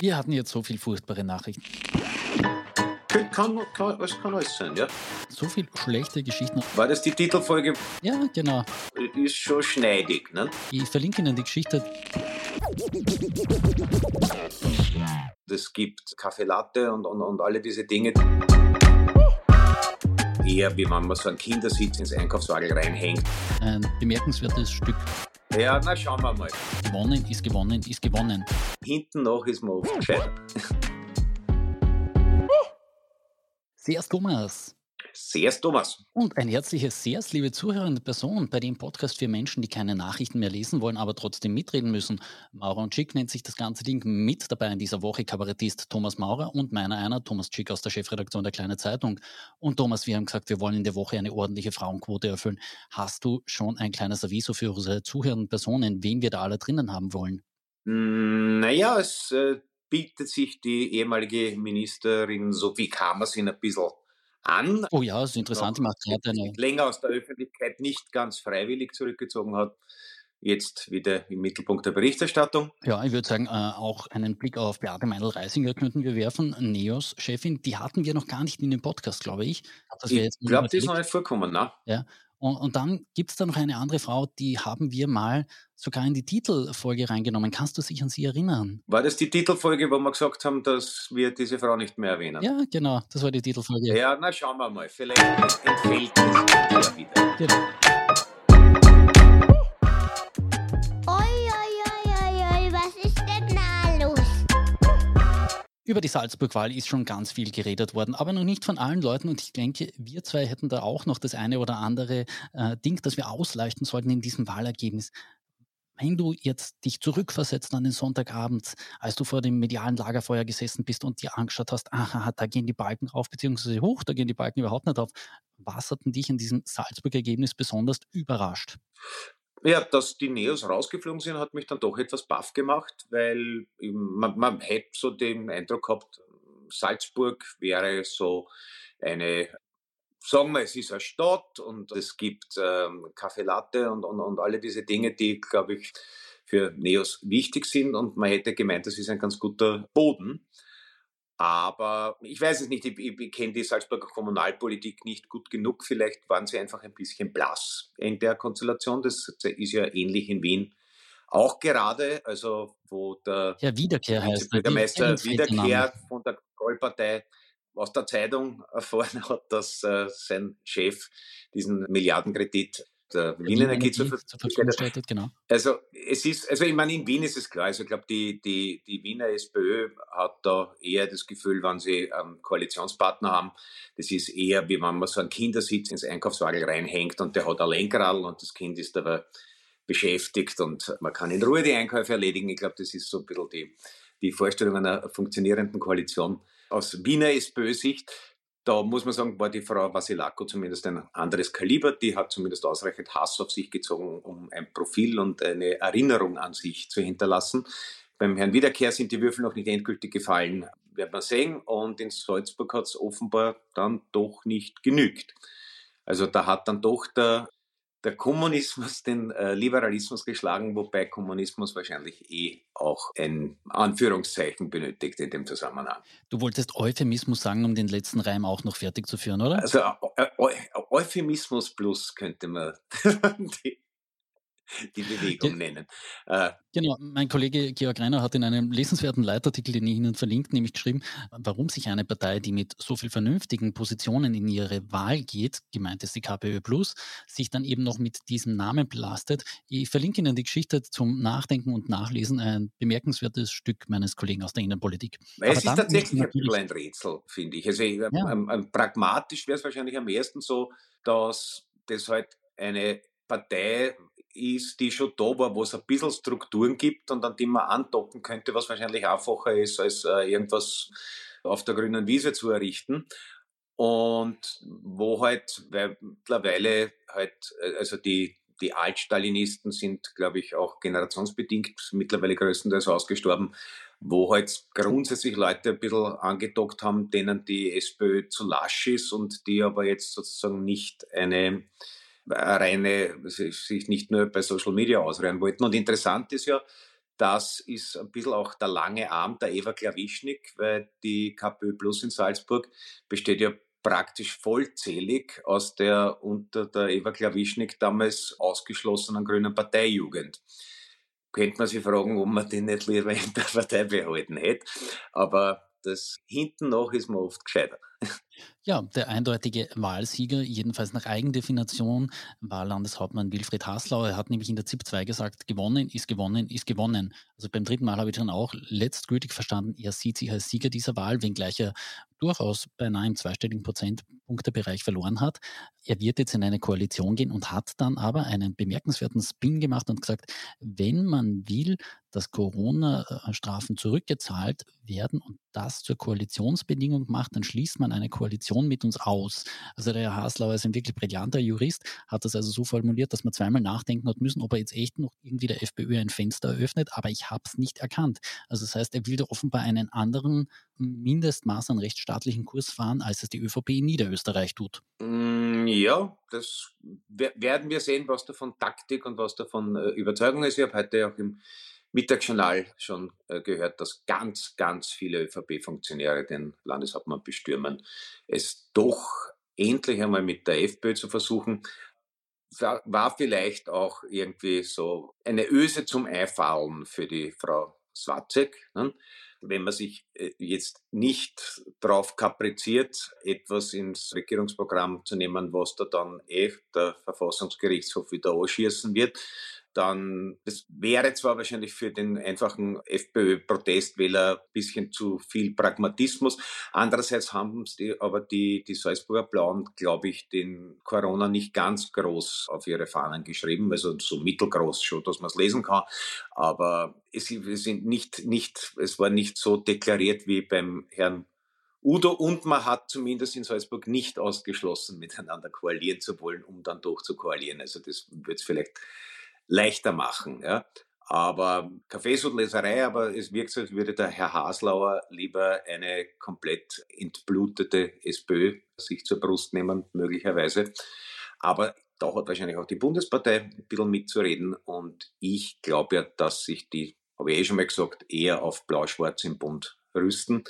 Wir hatten jetzt so viel furchtbare Nachrichten. Kann, kann, das kann alles sein, ja. So viel schlechte Geschichten. War das die Titelfolge? Ja, genau. Ist schon schneidig, ne? Ich verlinke Ihnen die Geschichte. Es gibt Kaffee Latte und, und, und alle diese Dinge. Eher wie wenn man so einen Kindersitz ins Einkaufswagen reinhängt. Ein bemerkenswertes Stück. Ja, na schauen wir mal. Gewonnen ist gewonnen ist gewonnen. Hinten noch ist man oft gescheitert. Sehr Thomas. Sehr Thomas. Und ein herzliches Sehrs, liebe zuhörende Person, bei dem Podcast für Menschen, die keine Nachrichten mehr lesen wollen, aber trotzdem mitreden müssen. Maurer und Schick nennt sich das ganze Ding mit dabei in dieser Woche Kabarettist Thomas Maurer und meiner einer, Thomas Schick aus der Chefredaktion der Kleine Zeitung. Und Thomas, wir haben gesagt, wir wollen in der Woche eine ordentliche Frauenquote erfüllen. Hast du schon ein kleines Aviso für unsere zuhörenden Personen, wen wir da alle drinnen haben wollen? Hm, naja, es äh, bietet sich die ehemalige Ministerin Sophie Kamersin ein bisschen an. Oh ja, das ist interessant. Die macht gerade eine. Länger aus der Öffentlichkeit nicht ganz freiwillig zurückgezogen hat. Jetzt wieder im Mittelpunkt der Berichterstattung. Ja, ich würde sagen, äh, auch einen Blick auf Beate Meindl-Reisinger könnten wir werfen. NEOS-Chefin, die hatten wir noch gar nicht in dem Podcast, glaube ich. ich glaube, die ist noch nicht vorkommen, ne? Ja, und, und dann gibt es da noch eine andere Frau, die haben wir mal sogar in die Titelfolge reingenommen. Kannst du dich an sie erinnern? War das die Titelfolge, wo wir gesagt haben, dass wir diese Frau nicht mehr erwähnen? Ja, genau, das war die Titelfolge. Ja, na schauen wir mal. Vielleicht entfällt es ja wieder. Genau. Über die Salzburg-Wahl ist schon ganz viel geredet worden, aber noch nicht von allen Leuten. Und ich denke, wir zwei hätten da auch noch das eine oder andere äh, Ding, das wir ausleuchten sollten in diesem Wahlergebnis. Wenn du jetzt dich zurückversetzt an den Sonntagabend, als du vor dem medialen Lagerfeuer gesessen bist und dir angeschaut hast, aha, da gehen die Balken auf, beziehungsweise hoch, da gehen die Balken überhaupt nicht auf. Was hat denn dich in diesem Salzburg-Ergebnis besonders überrascht? Ja, dass die Neos rausgeflogen sind, hat mich dann doch etwas baff gemacht, weil man, man hätte so den Eindruck gehabt, Salzburg wäre so eine, sagen wir, es ist eine Stadt und es gibt ähm, Latte und, und, und alle diese Dinge, die, glaube ich, für Neos wichtig sind und man hätte gemeint, das ist ein ganz guter Boden. Aber ich weiß es nicht, ich, ich kenne die Salzburger Kommunalpolitik nicht gut genug. Vielleicht waren sie einfach ein bisschen blass in der Konstellation. Das ist ja ähnlich in Wien auch gerade, also wo der ja, Wiederkehr heißt, Bürgermeister Wiederkehr von der Krollpartei aus der Zeitung erfahren hat, dass äh, sein Chef diesen Milliardenkredit der Wien Energie zur Verfügung stellt. Genau. Also es ist, also ich meine, in Wien ist es klar, also ich glaube, die, die, die Wiener SPÖ hat da eher das Gefühl, wenn sie einen Koalitionspartner haben, das ist eher, wie wenn man so einen Kindersitz ins Einkaufswagen reinhängt und der hat ein Lenkrad und das Kind ist dabei beschäftigt und man kann in Ruhe die Einkäufe erledigen. Ich glaube, das ist so ein bisschen die, die Vorstellung einer funktionierenden Koalition aus Wiener SPÖ-Sicht. Da muss man sagen, war die Frau Vasilako zumindest ein anderes Kaliber. Die hat zumindest ausreichend Hass auf sich gezogen, um ein Profil und eine Erinnerung an sich zu hinterlassen. Beim Herrn Wiederkehr sind die Würfel noch nicht endgültig gefallen, wird man sehen. Und in Salzburg hat es offenbar dann doch nicht genügt. Also da hat dann doch der der Kommunismus den äh, Liberalismus geschlagen, wobei Kommunismus wahrscheinlich eh auch ein Anführungszeichen benötigt in dem Zusammenhang. Du wolltest Euphemismus sagen, um den letzten Reim auch noch fertig zu führen, oder? Also Euphemismus plus könnte man die, Bewegung nennen. Äh, genau, mein Kollege Georg Reiner hat in einem lesenswerten Leitartikel, den ich Ihnen verlinkt, nämlich geschrieben, warum sich eine Partei, die mit so viel vernünftigen Positionen in ihre Wahl geht, gemeint ist die KPÖ Plus, sich dann eben noch mit diesem Namen belastet. Ich verlinke Ihnen die Geschichte zum Nachdenken und Nachlesen, ein bemerkenswertes Stück meines Kollegen aus der Innenpolitik. Es Aber ist tatsächlich ein bisschen ein Rätsel, finde ich. Also ja. ähm, pragmatisch wäre es wahrscheinlich am ersten so, dass das halt eine Partei ist, die schon da war, wo es ein bisschen Strukturen gibt und an die man andocken könnte, was wahrscheinlich einfacher ist, als äh, irgendwas auf der grünen Wiese zu errichten. Und wo halt, weil mittlerweile halt, äh, also die, die Altstalinisten sind, glaube ich, auch generationsbedingt mittlerweile größtenteils ausgestorben, wo halt grundsätzlich Leute ein bisschen angedockt haben, denen die SPÖ zu lasch ist und die aber jetzt sozusagen nicht eine reine, sich nicht nur bei Social Media ausreihen wollten. Und interessant ist ja, das ist ein bisschen auch der lange Arm der Eva Klawischnik, weil die KPÖ Plus in Salzburg besteht ja praktisch vollzählig aus der unter der Eva Klawischnik damals ausgeschlossenen grünen Parteijugend. Könnte man sich fragen, ob man den nicht lieber in der Partei behalten hätte. Aber das hinten noch ist man oft gescheiter. Ja, der eindeutige Wahlsieger, jedenfalls nach Eigendefinition, war Landeshauptmann Wilfried Haslau. Er hat nämlich in der ZIP 2 gesagt, gewonnen ist gewonnen ist gewonnen. Also beim dritten Mal habe ich dann auch letztgültig verstanden, er sieht sich als Sieger dieser Wahl, wenngleich er durchaus beinahe im zweistelligen Prozentpunktebereich verloren hat. Er wird jetzt in eine Koalition gehen und hat dann aber einen bemerkenswerten Spin gemacht und gesagt, wenn man will, dass Corona-Strafen zurückgezahlt werden und das zur Koalitionsbedingung macht, dann schließt man eine Koalition mit uns aus. Also der Herr Haslauer ist ein wirklich brillanter Jurist, hat das also so formuliert, dass man zweimal nachdenken hat müssen, ob er jetzt echt noch irgendwie der FPÖ ein Fenster eröffnet, aber ich habe es nicht erkannt. Also das heißt, er will da offenbar einen anderen Mindestmaß an rechtsstaatlichen Kurs fahren, als es die ÖVP in Niederösterreich tut. Mm, ja, das werden wir sehen, was davon Taktik und was davon äh, Überzeugung ist. Ich habe heute auch im Mittagsjournal schon äh, gehört, dass ganz, ganz viele ÖVP-Funktionäre den Landeshauptmann bestürmen. Es doch endlich einmal mit der FPÖ zu versuchen, war vielleicht auch irgendwie so eine Öse zum Einfallen für die Frau Swatzek. Ne? Wenn man sich äh, jetzt nicht darauf kapriziert, etwas ins Regierungsprogramm zu nehmen, was da dann eh der Verfassungsgerichtshof wieder ausschießen wird, dann das wäre zwar wahrscheinlich für den einfachen FPÖ-Protestwähler ein bisschen zu viel Pragmatismus. Andererseits haben die, aber die, die Salzburger Blauen, glaube ich, den Corona nicht ganz groß auf ihre Fahnen geschrieben, also so mittelgroß schon, dass man es lesen kann. Aber es, sind nicht, nicht, es war nicht so deklariert wie beim Herrn Udo und man hat zumindest in Salzburg nicht ausgeschlossen, miteinander koalieren zu wollen, um dann doch zu koalieren. Also das wird es vielleicht leichter machen. Ja. Aber Kaffeesudleserei, aber es wirkt so, als würde der Herr Haslauer lieber eine komplett entblutete SPÖ sich zur Brust nehmen, möglicherweise. Aber da hat wahrscheinlich auch die Bundespartei ein bisschen mitzureden. Und ich glaube ja, dass sich die, habe ich eh schon mal gesagt, eher auf Blau-Schwarz im Bund rüsten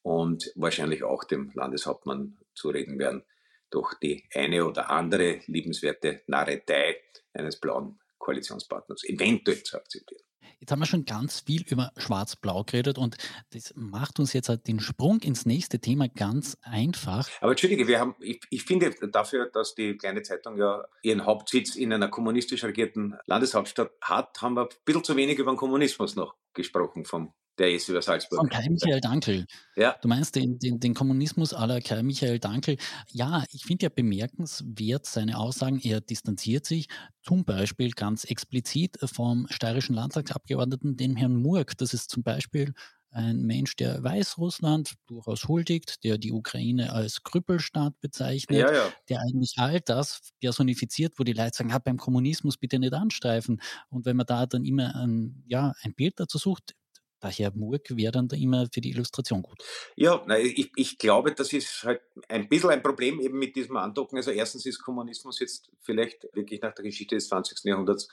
und wahrscheinlich auch dem Landeshauptmann zureden werden, durch die eine oder andere liebenswerte Narretei eines blauen Koalitionspartners eventuell zu akzeptieren. Jetzt haben wir schon ganz viel über Schwarz-Blau geredet und das macht uns jetzt halt den Sprung ins nächste Thema ganz einfach. Aber entschuldige, wir haben, ich, ich finde dafür, dass die kleine Zeitung ja ihren Hauptsitz in einer kommunistisch regierten Landeshauptstadt hat, haben wir ein bisschen zu wenig über den Kommunismus noch gesprochen vom der ist über Salzburg. Von Kai Michael Dankel. Ja. Du meinst den, den, den Kommunismus aller Kai Michael Dankel. Ja, ich finde ja bemerkenswert seine Aussagen. Er distanziert sich zum Beispiel ganz explizit vom steirischen Landtagsabgeordneten, dem Herrn Murk. Das ist zum Beispiel ein Mensch, der Weißrussland durchaus huldigt, der die Ukraine als Krüppelstaat bezeichnet, ja, ja. der eigentlich all das personifiziert, wo die Leute sagen, beim Kommunismus bitte nicht anstreifen. Und wenn man da dann immer ein, ja, ein Bild dazu sucht, Daher Murk wäre dann da immer für die Illustration gut. Ja, ich, ich glaube, das ist halt ein bisschen ein Problem eben mit diesem Andocken. Also erstens ist Kommunismus jetzt vielleicht wirklich nach der Geschichte des 20. Jahrhunderts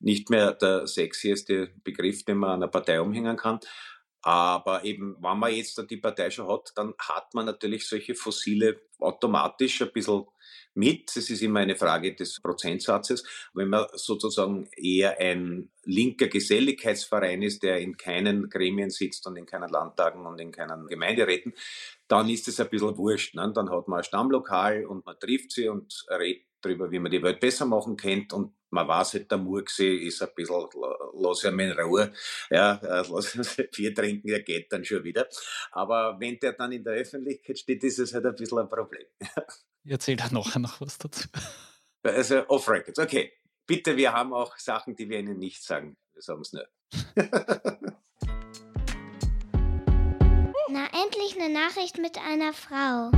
nicht mehr der sexieste Begriff, den man einer Partei umhängen kann. Aber eben, wenn man jetzt die Partei schon hat, dann hat man natürlich solche Fossile automatisch ein bisschen mit. Es ist immer eine Frage des Prozentsatzes. Wenn man sozusagen eher ein linker Geselligkeitsverein ist, der in keinen Gremien sitzt und in keinen Landtagen und in keinen Gemeinderäten, dann ist es ein bisschen wurscht. Ne? Dann hat man ein Stammlokal und man trifft sie und redet darüber, wie man die Welt besser machen könnte und man weiß halt, der Murksee ist ein bisschen, lass ihn in Ruhe, ja, äh, lass ihn Bier trinken, er geht dann schon wieder. Aber wenn der dann in der Öffentlichkeit steht, ist es halt ein bisschen ein Problem. Erzählt er nachher noch was dazu. Also off-records, okay. Bitte, wir haben auch Sachen, die wir Ihnen nicht sagen. Wir sagen es nicht. Na, endlich eine Nachricht mit einer Frau.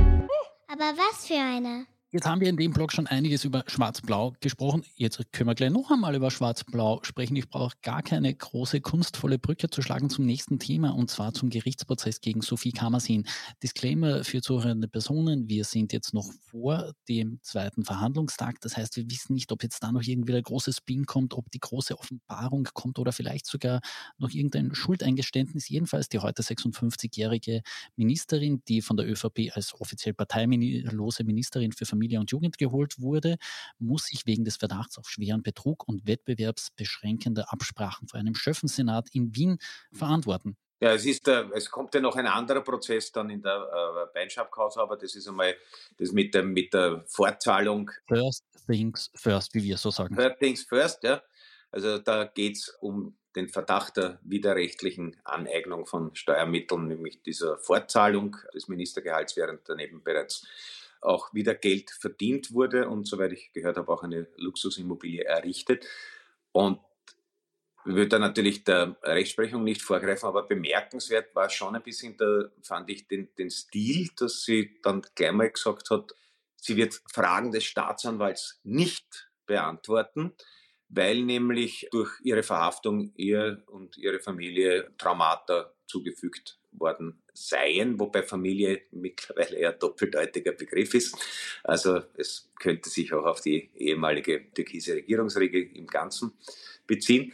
Aber was für eine? Jetzt haben wir in dem Blog schon einiges über Schwarz-Blau gesprochen. Jetzt können wir gleich noch einmal über Schwarz-Blau sprechen. Ich brauche gar keine große kunstvolle Brücke zu schlagen zum nächsten Thema und zwar zum Gerichtsprozess gegen Sophie Kammersin. Disclaimer für zuhörende Personen. Wir sind jetzt noch vor dem zweiten Verhandlungstag. Das heißt, wir wissen nicht, ob jetzt da noch irgendwie der große Spin kommt, ob die große Offenbarung kommt oder vielleicht sogar noch irgendein Schuldeingeständnis. Jedenfalls die heute 56-jährige Ministerin, die von der ÖVP als offiziell parteilose Ministerin für Familie und Jugend geholt wurde, muss sich wegen des Verdachts auf schweren Betrug und wettbewerbsbeschränkender Absprachen vor einem Schöffensenat in Wien verantworten. Ja, es, ist, äh, es kommt ja noch ein anderer Prozess dann in der äh, Beinschabkause, aber das ist einmal das mit der, mit der Fortzahlung. First things first, wie wir so sagen. First things first, ja. Also da geht es um den Verdacht der widerrechtlichen Aneignung von Steuermitteln, nämlich dieser Fortzahlung des Ministergehalts, während daneben bereits auch wieder Geld verdient wurde und soweit ich gehört habe, auch eine Luxusimmobilie errichtet. Und ich würde da natürlich der Rechtsprechung nicht vorgreifen, aber bemerkenswert war schon ein bisschen, da fand ich den, den Stil, dass sie dann gleich mal gesagt hat, sie wird Fragen des Staatsanwalts nicht beantworten, weil nämlich durch ihre Verhaftung ihr und ihre Familie Traumata zugefügt worden seien, wobei Familie mittlerweile eher doppeldeutiger Begriff ist. Also es könnte sich auch auf die ehemalige türkise Regierungsregel im Ganzen beziehen.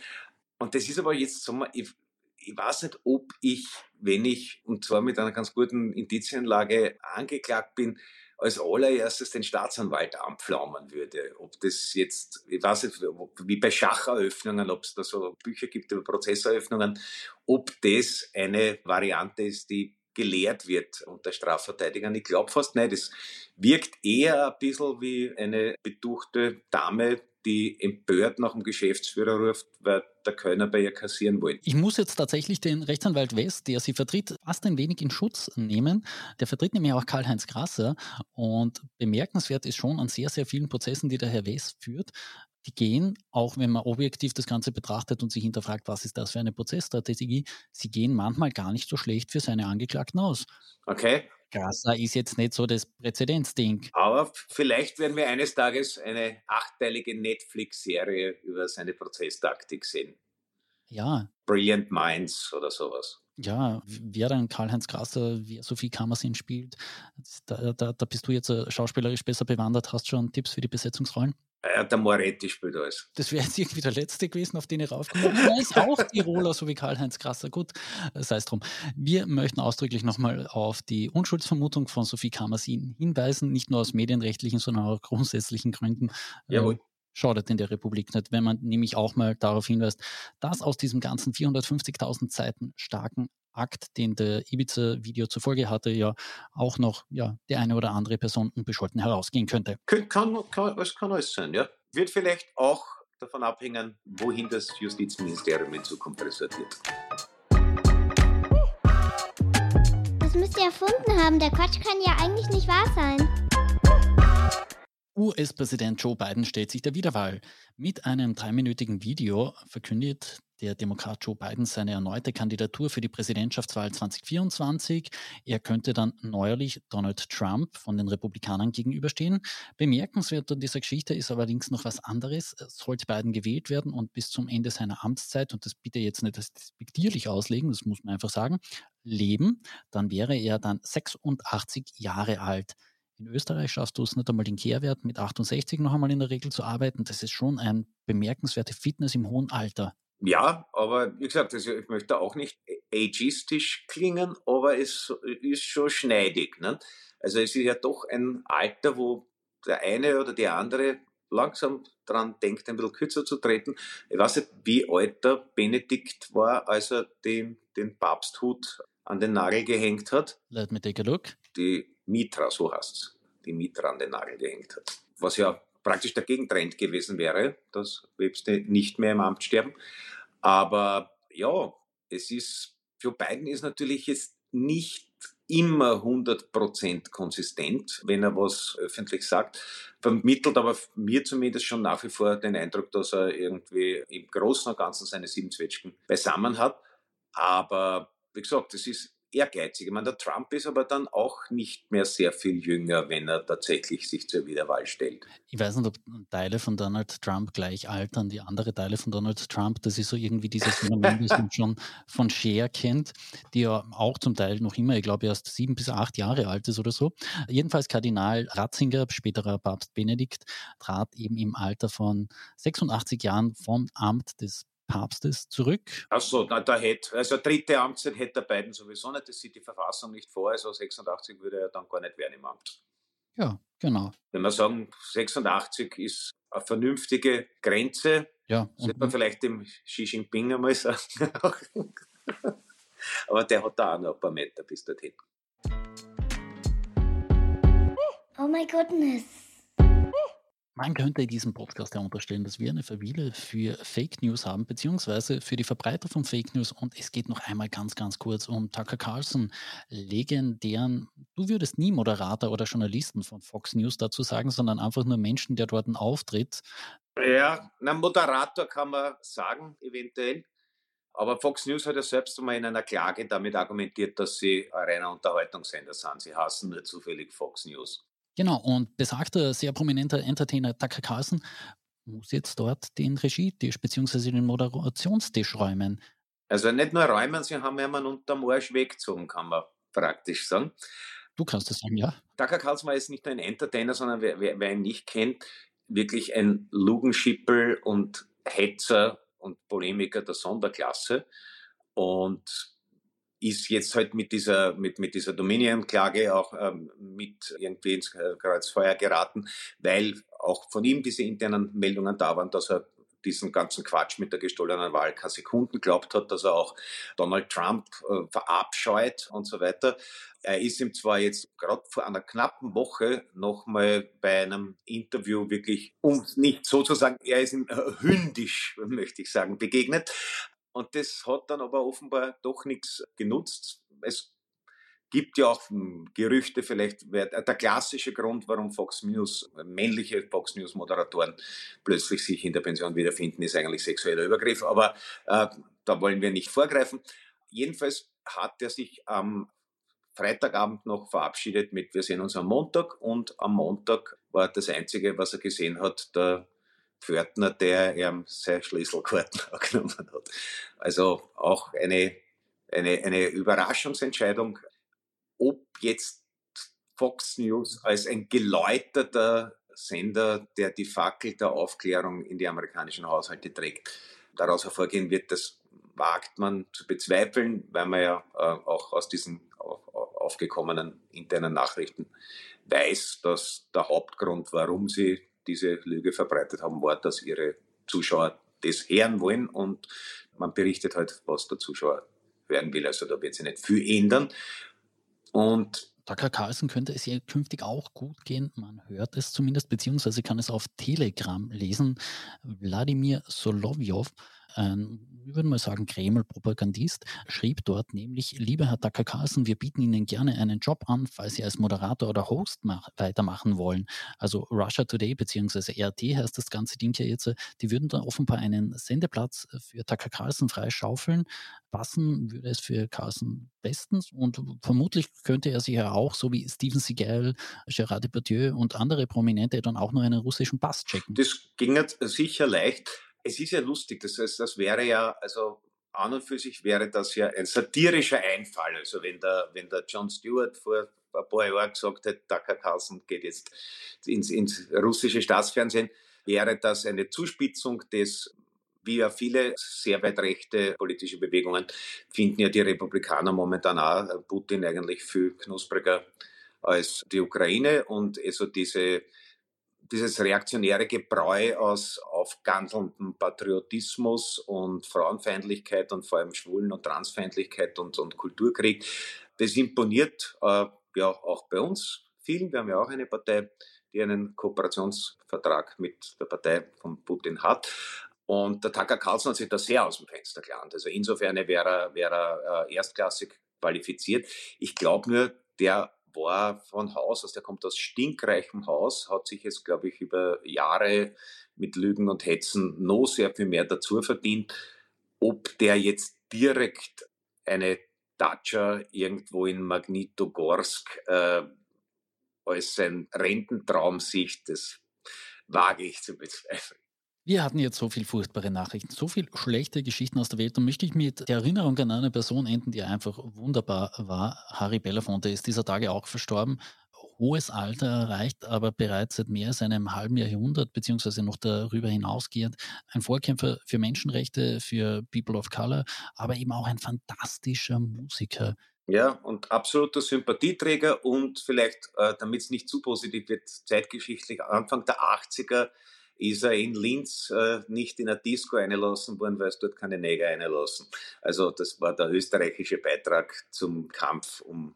Und das ist aber jetzt, wir, ich, ich weiß nicht, ob ich, wenn ich, und zwar mit einer ganz guten Indizienlage angeklagt bin, als allererstes den Staatsanwalt anpflaumen würde. Ob das jetzt, ich weiß nicht, wie bei Schacheröffnungen, ob es da so Bücher gibt über Prozesseröffnungen, ob das eine Variante ist, die gelehrt wird unter Strafverteidigern. Ich glaube fast nicht. Es wirkt eher ein bisschen wie eine betuchte Dame, die empört nach dem Geschäftsführer ruft, weil der Kölner bei ihr kassieren wollte. Ich muss jetzt tatsächlich den Rechtsanwalt West, der sie vertritt, fast ein wenig in Schutz nehmen. Der vertritt nämlich auch Karl-Heinz Grasser und bemerkenswert ist schon an sehr, sehr vielen Prozessen, die der Herr West führt, die gehen, auch wenn man objektiv das Ganze betrachtet und sich hinterfragt, was ist das für eine Prozessstrategie, sie gehen manchmal gar nicht so schlecht für seine Angeklagten aus. Okay. Grasser ist jetzt nicht so das Präzedenzding. Aber vielleicht werden wir eines Tages eine achtteilige Netflix-Serie über seine Prozesstaktik sehen. Ja. Brilliant Minds oder sowas. Ja, wer dann Karl-Heinz Grasser, wer Sophie Kammersin spielt, da, da, da bist du jetzt äh, schauspielerisch besser bewandert. Hast schon Tipps für die Besetzungsrollen? Der Moretti spielt alles. Das wäre jetzt irgendwie der letzte gewesen, auf den ich raufgekommen bin. Er ist auch Tiroler, so wie Karl-Heinz Krasser. Gut, sei es drum. Wir möchten ausdrücklich nochmal auf die Unschuldsvermutung von Sophie Kammersin hinweisen, nicht nur aus medienrechtlichen, sondern auch grundsätzlichen Gründen. Äh, Jawohl. Schadet in der Republik nicht, wenn man nämlich auch mal darauf hinweist, dass aus diesem ganzen 450.000 Seiten starken Akt, den der Ibiza-Video zur Folge hatte, ja auch noch ja, die eine oder andere Person unbescholten herausgehen könnte. Kann, kann, es kann alles sein, ja. Wird vielleicht auch davon abhängen, wohin das Justizministerium in Zukunft resultiert. Das müsst ihr erfunden haben. Der Quatsch kann ja eigentlich nicht wahr sein. US-Präsident Joe Biden stellt sich der Wiederwahl. Mit einem dreiminütigen Video verkündet der Demokrat Joe Biden seine erneute Kandidatur für die Präsidentschaftswahl 2024. Er könnte dann neuerlich Donald Trump von den Republikanern gegenüberstehen. Bemerkenswert an dieser Geschichte ist allerdings noch was anderes. Sollte Biden gewählt werden und bis zum Ende seiner Amtszeit, und das bitte jetzt nicht despektierlich auslegen, das muss man einfach sagen, leben, dann wäre er dann 86 Jahre alt. In Österreich schaffst du es nicht einmal den Kehrwert mit 68 noch einmal in der Regel zu arbeiten. Das ist schon ein bemerkenswerte Fitness im hohen Alter. Ja, aber wie gesagt, also ich möchte auch nicht ageistisch klingen, aber es ist schon schneidig. Ne? Also es ist ja doch ein Alter, wo der eine oder die andere langsam dran denkt, ein bisschen kürzer zu treten. Ich weiß nicht, wie alt der Benedikt war, als er den, den Papsthut an den Nagel gehängt hat. Let me take a look. Die Mitra, so heißt es, die Mitra an den Nagel gehängt hat. Was ja praktisch der Gegentrend gewesen wäre, dass Webste nicht mehr im Amt sterben. Aber ja, es ist, Joe Biden ist natürlich jetzt nicht immer 100% konsistent, wenn er was öffentlich sagt, vermittelt aber mir zumindest schon nach wie vor den Eindruck, dass er irgendwie im Großen und Ganzen seine sieben Zwetschgen beisammen hat. Aber wie gesagt, es ist ehrgeizig. Ich meine, der Trump ist aber dann auch nicht mehr sehr viel jünger, wenn er tatsächlich sich zur Wiederwahl stellt. Ich weiß nicht, ob Teile von Donald Trump gleich altern wie andere Teile von Donald Trump. Das ist so irgendwie dieses Phänomen, das man schon von Cher kennt, die ja auch zum Teil noch immer, ich glaube, erst sieben bis acht Jahre alt ist oder so. Jedenfalls Kardinal Ratzinger, späterer Papst Benedikt, trat eben im Alter von 86 Jahren vom Amt des Papstes zurück. Achso, na, da hätte, also dritte Amtszeit hätte der beiden sowieso nicht, das sieht die Verfassung nicht vor, also 86 würde er dann gar nicht werden im Amt. Ja, genau. Wenn wir sagen, 86 ist eine vernünftige Grenze, ja, sollte man vielleicht dem Xi Jinping einmal sagen. Aber der hat da auch noch ein paar Meter bis dorthin. Oh my goodness. Man könnte diesem Podcast ja unterstellen, dass wir eine Verwiele für Fake News haben, beziehungsweise für die Verbreiter von Fake News. Und es geht noch einmal ganz, ganz kurz um Tucker Carlson, legendären, du würdest nie Moderator oder Journalisten von Fox News dazu sagen, sondern einfach nur Menschen, der dort einen Auftritt. Ja, ein Moderator kann man sagen, eventuell. Aber Fox News hat ja selbst einmal in einer Klage damit argumentiert, dass sie ein reiner Unterhaltungssender sind. Sie hassen nur zufällig Fox News. Genau, und besagter, sehr prominenter Entertainer Tucker Carlson muss jetzt dort den Regietisch bzw. den Moderationstisch räumen. Also nicht nur räumen, sie haben ja einen unterm Arsch weggezogen, kann man praktisch sagen. Du kannst das sagen, ja. Tucker Carlson war jetzt nicht nur ein Entertainer, sondern wer, wer, wer ihn nicht kennt, wirklich ein Lugenschippel und Hetzer und Polemiker der Sonderklasse. Und ist jetzt halt mit dieser, mit, mit dieser Dominion-Klage auch ähm, mit irgendwie ins Kreuzfeuer geraten, weil auch von ihm diese internen Meldungen da waren, dass er diesen ganzen Quatsch mit der gestohlenen Wahl keine Sekunden glaubt hat, dass er auch Donald Trump äh, verabscheut und so weiter. Er ist ihm zwar jetzt gerade vor einer knappen Woche nochmal bei einem Interview wirklich, um nicht sozusagen, er ist ihm äh, hündisch, möchte ich sagen, begegnet, und das hat dann aber offenbar doch nichts genutzt. Es gibt ja auch hm, Gerüchte, vielleicht der klassische Grund, warum Fox News, männliche Fox News Moderatoren plötzlich sich in der Pension wiederfinden, ist eigentlich sexueller Übergriff. Aber äh, da wollen wir nicht vorgreifen. Jedenfalls hat er sich am Freitagabend noch verabschiedet mit, wir sehen uns am Montag und am Montag war das Einzige, was er gesehen hat, der Pförtner, der ihm sein Schlüsselkarten genommen hat. Also auch eine, eine, eine Überraschungsentscheidung, ob jetzt Fox News als ein geläuterter Sender, der die Fackel der Aufklärung in die amerikanischen Haushalte trägt, daraus hervorgehen wird, das wagt man zu bezweifeln, weil man ja äh, auch aus diesen aufgekommenen internen Nachrichten weiß, dass der Hauptgrund, warum sie diese Lüge verbreitet haben, war, dass ihre Zuschauer das hören wollen und man berichtet halt, was der Zuschauer hören will. Also da wird sich nicht viel ändern. Und Tucker Carlson könnte es ja künftig auch gut gehen. Man hört es zumindest, beziehungsweise kann es auf Telegram lesen. Wladimir Solovjov ein, ich würde mal sagen, Kreml-Propagandist, schrieb dort nämlich, lieber Herr Tucker Carlson, wir bieten Ihnen gerne einen Job an, falls Sie als Moderator oder Host mach, weitermachen wollen. Also Russia Today bzw. RT heißt das ganze Ding ja jetzt, die würden da offenbar einen Sendeplatz für Tucker Carlson freischaufeln. Passen würde es für Carlson bestens und vermutlich könnte er sich ja auch, so wie Steven Seagal, Gerard Depardieu und andere Prominente, dann auch noch einen russischen Pass checken. Das ging jetzt sicher leicht. Es ist ja lustig, das heißt, das wäre ja, also an und für sich wäre das ja ein satirischer Einfall. Also wenn der, wenn der John Stewart vor ein paar Jahren gesagt hätte, Tucker Carlson geht jetzt ins, ins russische Staatsfernsehen, wäre das eine Zuspitzung des wie ja viele sehr weit rechte politische Bewegungen finden ja die Republikaner momentan auch Putin eigentlich viel knuspriger als die Ukraine und also diese dieses reaktionäre Gebräu aus aufgandelndem Patriotismus und Frauenfeindlichkeit und vor allem Schwulen- und Transfeindlichkeit und, und Kulturkrieg, das imponiert äh, ja auch bei uns vielen. Wir haben ja auch eine Partei, die einen Kooperationsvertrag mit der Partei von Putin hat. Und der Tucker Carlson hat sich da sehr aus dem Fenster gelernt. Also insofern wäre er, wäre er äh, erstklassig qualifiziert. Ich glaube nur, der war von Haus aus, der kommt aus stinkreichem Haus, hat sich jetzt, glaube ich, über Jahre mit Lügen und Hetzen noch sehr viel mehr dazu verdient. Ob der jetzt direkt eine Dacia irgendwo in Magnitogorsk äh, als sein Rententraum sieht, das wage ich zu bezweifeln. Wir hatten jetzt so viele furchtbare Nachrichten, so viele schlechte Geschichten aus der Welt. Und möchte ich mit der Erinnerung an eine Person enden, die einfach wunderbar war. Harry Belafonte ist dieser Tage auch verstorben. Hohes Alter erreicht, aber bereits seit mehr als einem halben Jahrhundert, beziehungsweise noch darüber hinausgehend, ein Vorkämpfer für Menschenrechte, für People of Color, aber eben auch ein fantastischer Musiker. Ja, und absoluter Sympathieträger und vielleicht, äh, damit es nicht zu positiv wird, zeitgeschichtlich Anfang der 80er ist er in Linz äh, nicht in eine Disco eingelassen worden, weil es dort keine Neger einlassen. Also das war der österreichische Beitrag zum Kampf um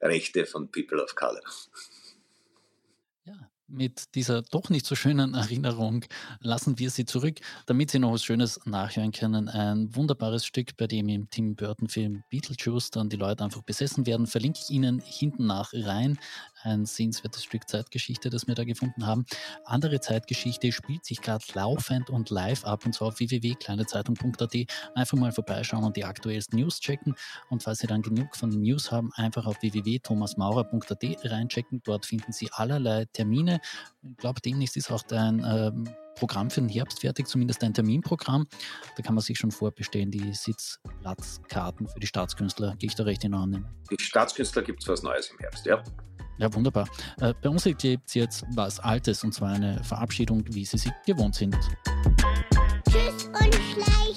Rechte von People of Color. Ja, mit dieser doch nicht so schönen Erinnerung lassen wir Sie zurück, damit Sie noch was Schönes nachhören können. Ein wunderbares Stück, bei dem im Tim Burton-Film Beetlejuice dann die Leute einfach besessen werden, verlinke ich Ihnen hinten nach rein. Ein sehenswertes Stück Zeitgeschichte, das wir da gefunden haben. Andere Zeitgeschichte spielt sich gerade laufend und live ab und zwar auf www.kleinezeitung.at. Einfach mal vorbeischauen und die aktuellsten News checken. Und falls Sie dann genug von den News haben, einfach auf www.thomasmaurer.at reinchecken. Dort finden Sie allerlei Termine ich glaube, demnächst ist auch dein ähm, Programm für den Herbst fertig, zumindest ein Terminprogramm. Da kann man sich schon vorbestellen, die Sitzplatzkarten für die Staatskünstler. Gehe ich da recht in Annahme? Die Staatskünstler gibt es was Neues im Herbst, ja. Ja, wunderbar. Äh, bei uns gibt es jetzt was Altes und zwar eine Verabschiedung, wie Sie sie gewohnt sind. Tschüss und Schleich.